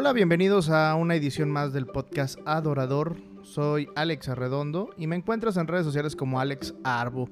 Hola, bienvenidos a una edición más del podcast Adorador. Soy Alex Arredondo y me encuentras en redes sociales como Alex Arbo.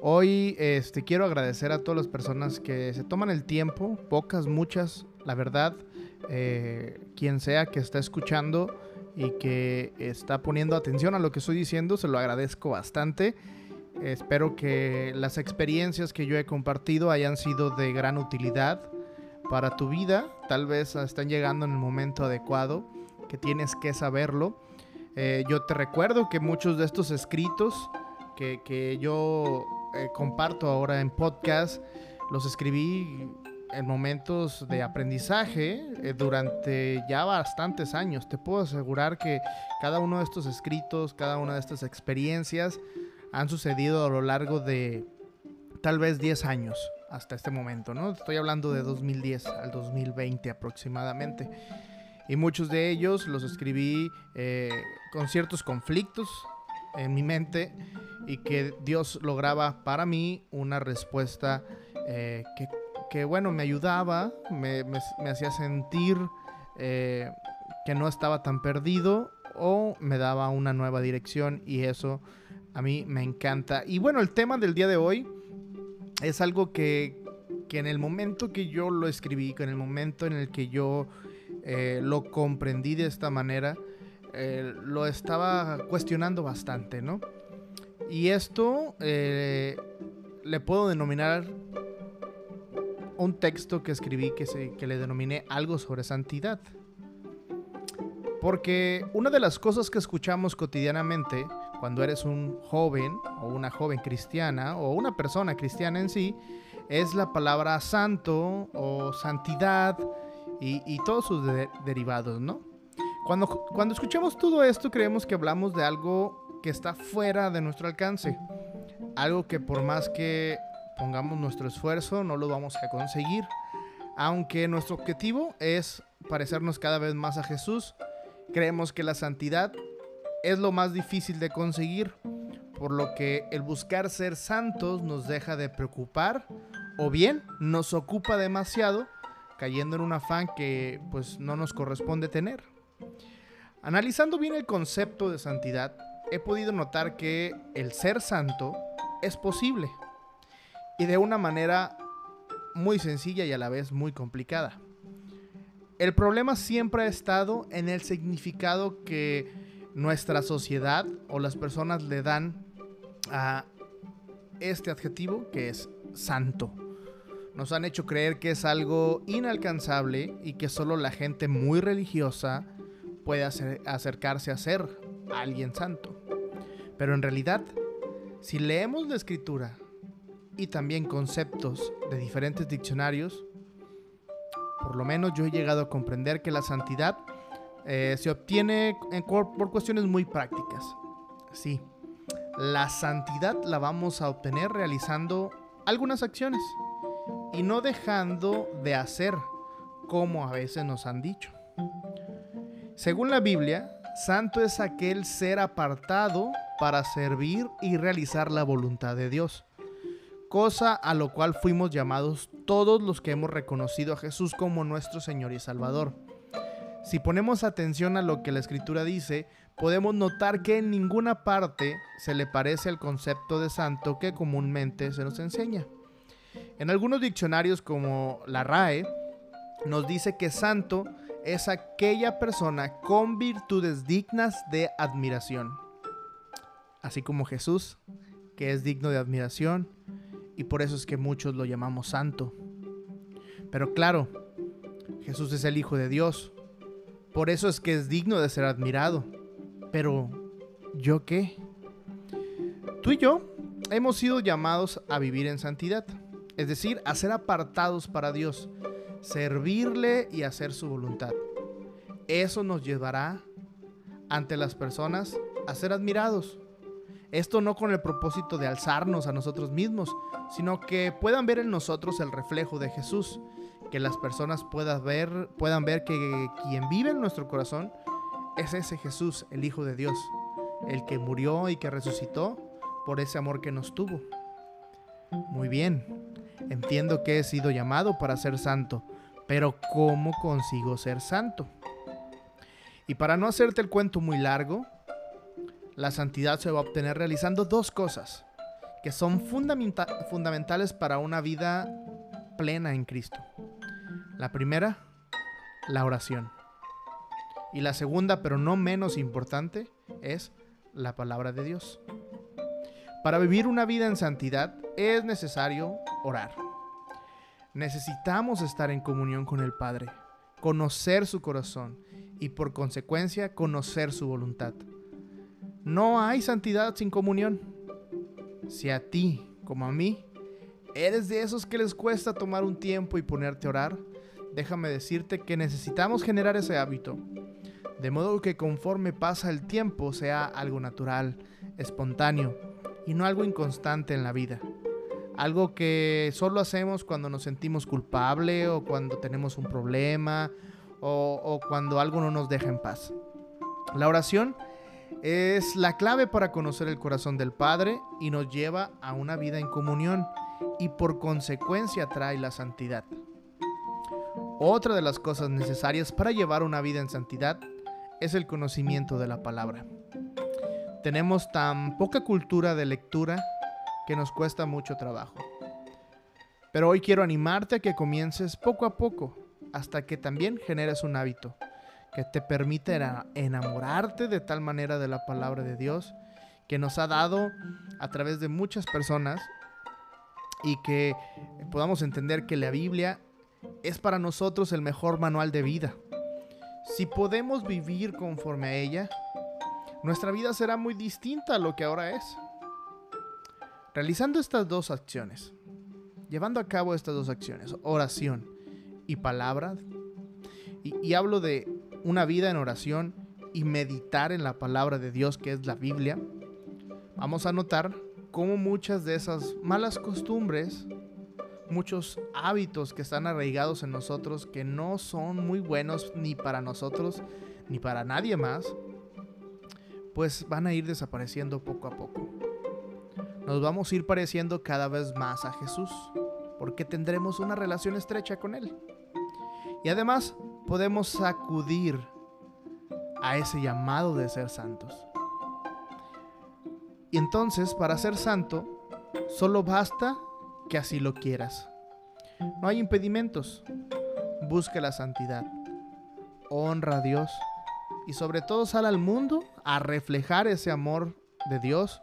Hoy este, quiero agradecer a todas las personas que se toman el tiempo, pocas, muchas, la verdad, eh, quien sea que está escuchando y que está poniendo atención a lo que estoy diciendo, se lo agradezco bastante. Espero que las experiencias que yo he compartido hayan sido de gran utilidad para tu vida. Tal vez están llegando en el momento adecuado, que tienes que saberlo. Eh, yo te recuerdo que muchos de estos escritos que, yo eh, comparto ahora en podcast, los escribí en momentos de aprendizaje eh, durante ya bastantes años. Te puedo asegurar que cada uno de estos escritos, cada una de estas experiencias han sucedido a lo largo de tal vez 10 años hasta este momento, ¿no? Estoy hablando de 2010 al 2020 aproximadamente. Y muchos de ellos los escribí eh, con ciertos conflictos en mi mente y que Dios lograba para mí una respuesta eh, que, bueno, me ayudaba, me, hacía sentir eh, que no estaba tan perdido o me daba una nueva dirección y eso a mí me encanta. Y bueno, el tema del día de hoy es algo que, en el momento que yo lo escribí, que en el momento en el que yo eh, lo comprendí de esta manera, eh, lo estaba cuestionando bastante, ¿no? Y esto eh, le puedo denominar un texto que escribí que, se, que le denominé algo sobre santidad. Porque una de las cosas que escuchamos cotidianamente cuando eres un joven o una joven cristiana o una persona cristiana en sí, es la palabra santo o santidad y, todos sus derivados, ¿no? Cuando, cuando escuchamos todo esto creemos que hablamos de algo que está fuera de nuestro alcance, algo que por más que pongamos nuestro esfuerzo no lo vamos a conseguir, aunque nuestro objetivo es parecernos cada vez más a Jesús, creemos que la santidad es lo más difícil de conseguir, por lo que el buscar ser santos nos deja de preocupar o bien nos ocupa demasiado, cayendo en un afán que pues no nos corresponde tener. Analizando bien el concepto de santidad, he podido notar que el ser santo es posible y de una manera muy sencilla y a la vez muy complicada. El problema siempre ha estado en el significado que nuestra sociedad o las personas le dan a este adjetivo que es santo. Nos han hecho creer que es algo inalcanzable y que solo la gente muy religiosa puede acercarse a ser alguien santo. Pero en realidad, si leemos la escritura y también conceptos de diferentes diccionarios, por lo menos yo he llegado a comprender que la santidad eh, se obtiene por cuestiones muy prácticas. Sí, la santidad la vamos a obtener realizando algunas acciones y no dejando de hacer como a veces nos han dicho. Según la Biblia, santo es aquel ser apartado para servir y realizar la voluntad de Dios, cosa a lo cual fuimos llamados todos los que hemos reconocido a Jesús como nuestro Señor y Salvador. Si ponemos atención a lo que la escritura dice, podemos notar que en ninguna parte se le parece al concepto de santo que comúnmente se nos enseña. En algunos diccionarios como la RAE, nos dice que santo es aquella persona con virtudes dignas de admiración. Así como Jesús, que es digno de admiración, y por eso es que muchos lo llamamos santo. Pero claro, Jesús es el Hijo de Dios, por eso es que es digno de ser admirado. Pero, ¿yo qué? Tú y yo hemos sido llamados a vivir en santidad, es decir, a ser apartados para Dios, servirle y hacer su voluntad. Eso nos llevará ante las personas a ser admirados. Esto no con el propósito de alzarnos a nosotros mismos, sino que puedan ver en nosotros el reflejo de Jesús que las personas puedan ver, puedan ver que quien vive en nuestro corazón es ese Jesús, el Hijo de Dios, el que murió y que resucitó por ese amor que nos tuvo. Muy bien, entiendo que he sido llamado para ser santo, Pero ¿cómo consigo ser santo? Y para no hacerte el cuento muy largo, la santidad se va a obtener realizando dos cosas que son fundamentales para una vida plena en Cristo. La primera, la oración. Y la segunda, pero no menos importante, es la palabra de Dios. Para vivir una vida en santidad es necesario orar. Necesitamos estar en comunión con el Padre, conocer su corazón y por consecuencia conocer su voluntad. No hay santidad sin comunión. Si a ti, como a mí, eres de esos que les cuesta tomar un tiempo y ponerte a orar, déjame decirte que necesitamos generar ese hábito. De modo que conforme pasa el tiempo sea algo natural, espontáneo y no algo inconstante en la vida. Algo que solo hacemos cuando nos sentimos culpable o cuando tenemos un problema o, o cuando algo no nos deja en paz. La oración es la clave para conocer el corazón del Padre y nos lleva a una vida en comunión y por consecuencia trae la santidad. Otra de las cosas necesarias para llevar una vida en santidad es el conocimiento de la palabra. Tenemos tan poca cultura de lectura que nos cuesta mucho trabajo. Pero hoy quiero animarte a que comiences poco a poco hasta que también generes un hábito que te permite enamorarte de tal manera de la palabra de Dios que nos ha dado a través de muchas personas y que podamos entender que la Biblia es para nosotros el mejor manual de vida. Si podemos vivir conforme a ella, nuestra vida será muy distinta a lo que ahora es. Realizando estas dos acciones, llevando a cabo estas dos acciones, oración y palabra, y, hablo de una vida en oración y meditar en la palabra de Dios que es la Biblia, vamos a notar cómo muchas de esas malas costumbres, muchos hábitos que están arraigados en nosotros que no son muy buenos ni para nosotros ni para nadie más, pues van a ir desapareciendo poco a poco. Nos vamos a ir pareciendo cada vez más a Jesús, porque tendremos una relación estrecha con Él. Y además podemos sacudir a ese llamado de ser santos. Y entonces, para ser santo, solo basta que así lo quieras. No hay impedimentos. Busca la santidad. Honra a Dios. Y sobre todo sal al mundo a reflejar ese amor de Dios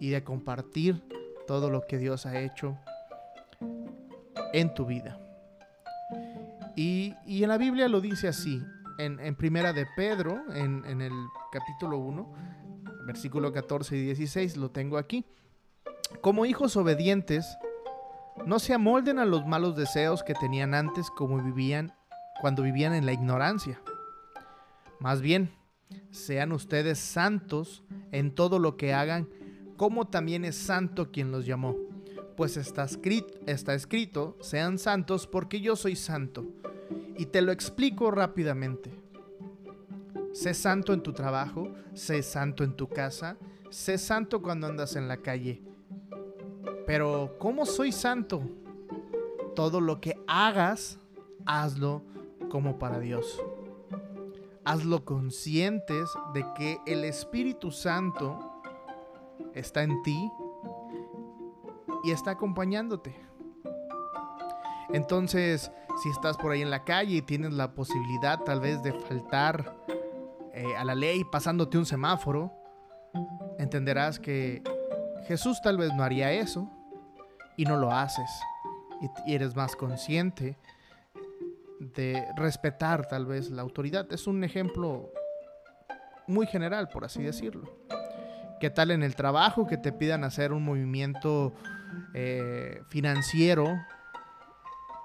y de compartir todo lo que Dios ha hecho en tu vida. Y, en la Biblia lo dice así, en, Primera de Pedro, en, en el capítulo 1, versículo 14 y 16, lo tengo aquí. Como hijos obedientes, no se amolden a los malos deseos que tenían antes como vivían cuando vivían en la ignorancia. Más bien, sean ustedes santos en todo lo que hagan, como también es santo quien los llamó. Pues está escrito, está escrito, sean santos porque yo soy santo. Y te lo explico rápidamente. Sé santo en tu trabajo, sé santo en tu casa, sé santo cuando andas en la calle. Pero, ¿cómo soy santo? Todo lo que hagas, hazlo como para Dios. Hazlo conscientes de que el Espíritu Santo está en ti y está acompañándote. Entonces, si estás por ahí en la calle y tienes la posibilidad tal vez de faltar eh, a la ley pasándote un semáforo, entenderás que Jesús tal vez no haría eso y no lo haces. Y, eres más consciente de respetar tal vez la autoridad. Es un ejemplo muy general, por así decirlo. ¿Qué tal en el trabajo que te pidan hacer un movimiento eh, financiero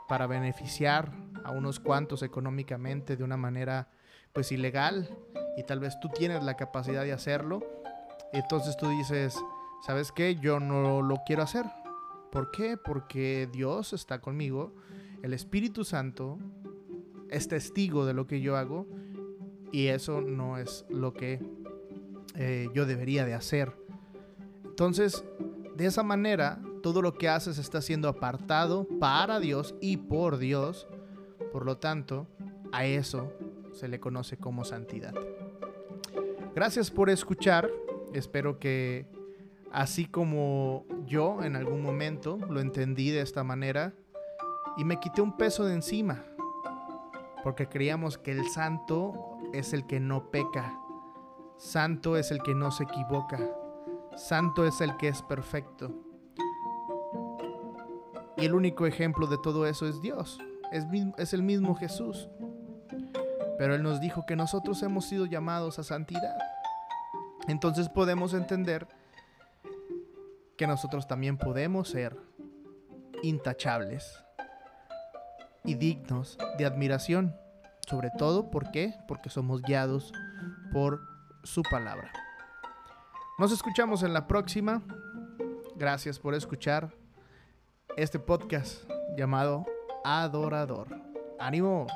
para beneficiar a unos cuantos económicamente de una manera pues ilegal y tal vez tú tienes la capacidad de hacerlo, entonces tú dices, ¿sabes qué? Yo no lo quiero hacer. ¿Por qué? Porque Dios está conmigo, el Espíritu Santo es testigo de lo que yo hago y eso no es lo que eh, yo debería de hacer. Entonces, de esa manera, todo lo que haces está siendo apartado para Dios y por Dios Por lo tanto, a eso se le conoce como santidad. Gracias por escuchar. Espero que así como yo en algún momento lo entendí de esta manera y me quité un peso de encima. Porque creíamos que el santo es el que no peca. Santo es el que no se equivoca. Santo es el que es perfecto. Y el único ejemplo de todo eso es Dios. Es, es el mismo Jesús. Pero Él nos dijo que nosotros hemos sido llamados a santidad. Entonces podemos entender que nosotros también podemos ser intachables y dignos de admiración. Sobre todo. Porque somos guiados por su palabra. Nos escuchamos en la próxima. Gracias por escuchar este podcast llamado Adorador. ¡Ánimo!